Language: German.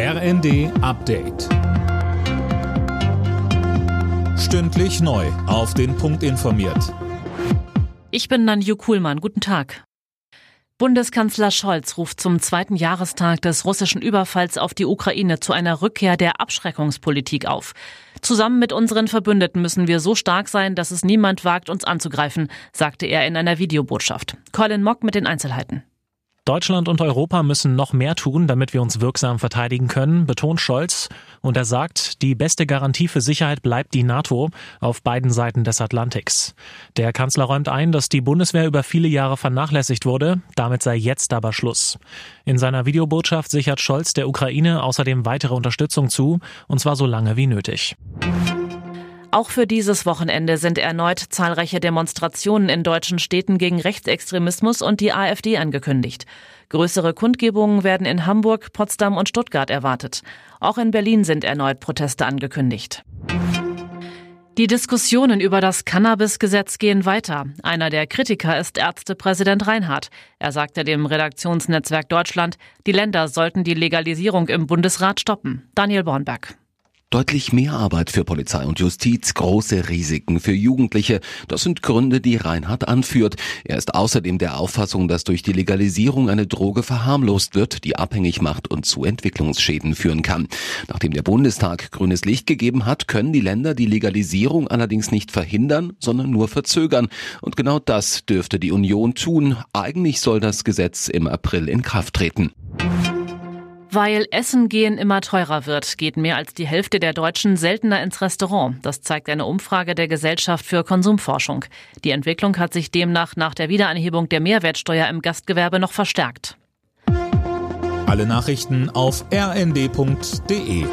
RND Update. Stündlich neu. Auf den Punkt informiert. Ich bin Nanju Kuhlmann. Guten Tag. Bundeskanzler Scholz ruft zum zweiten Jahrestag des russischen Überfalls auf die Ukraine zu einer Rückkehr der Abschreckungspolitik auf. Zusammen mit unseren Verbündeten müssen wir so stark sein, dass es niemand wagt, uns anzugreifen, sagte er in einer Videobotschaft. Colin Mock mit den Einzelheiten. Deutschland und Europa müssen noch mehr tun, damit wir uns wirksam verteidigen können, betont Scholz. Und er sagt, die beste Garantie für Sicherheit bleibt die NATO auf beiden Seiten des Atlantiks. Der Kanzler räumt ein, dass die Bundeswehr über viele Jahre vernachlässigt wurde. Damit sei jetzt aber Schluss. In seiner Videobotschaft sichert Scholz der Ukraine außerdem weitere Unterstützung zu, und zwar so lange wie nötig. Auch für dieses Wochenende sind erneut zahlreiche Demonstrationen in deutschen Städten gegen Rechtsextremismus und die AfD angekündigt. Größere Kundgebungen werden in Hamburg, Potsdam und Stuttgart erwartet. Auch in Berlin sind erneut Proteste angekündigt. Die Diskussionen über das Cannabis-Gesetz gehen weiter. Einer der Kritiker ist Ärztepräsident Reinhardt. Er sagte dem Redaktionsnetzwerk Deutschland, die Länder sollten die Legalisierung im Bundesrat stoppen. Daniel Bornberg. Deutlich mehr Arbeit für Polizei und Justiz, große Risiken für Jugendliche. Das sind Gründe, die Reinhard anführt. Er ist außerdem der Auffassung, dass durch die Legalisierung eine Droge verharmlost wird, die abhängig macht und zu Entwicklungsschäden führen kann. Nachdem der Bundestag grünes Licht gegeben hat, können die Länder die Legalisierung allerdings nicht verhindern, sondern nur verzögern. Und genau das dürfte die Union tun. Eigentlich soll das Gesetz im April in Kraft treten. Weil Essen gehen immer teurer wird, geht mehr als die Hälfte der Deutschen seltener ins Restaurant. Das zeigt eine Umfrage der Gesellschaft für Konsumforschung. Die Entwicklung hat sich demnach nach der Wiederanhebung der Mehrwertsteuer im Gastgewerbe noch verstärkt. Alle Nachrichten auf rnd.de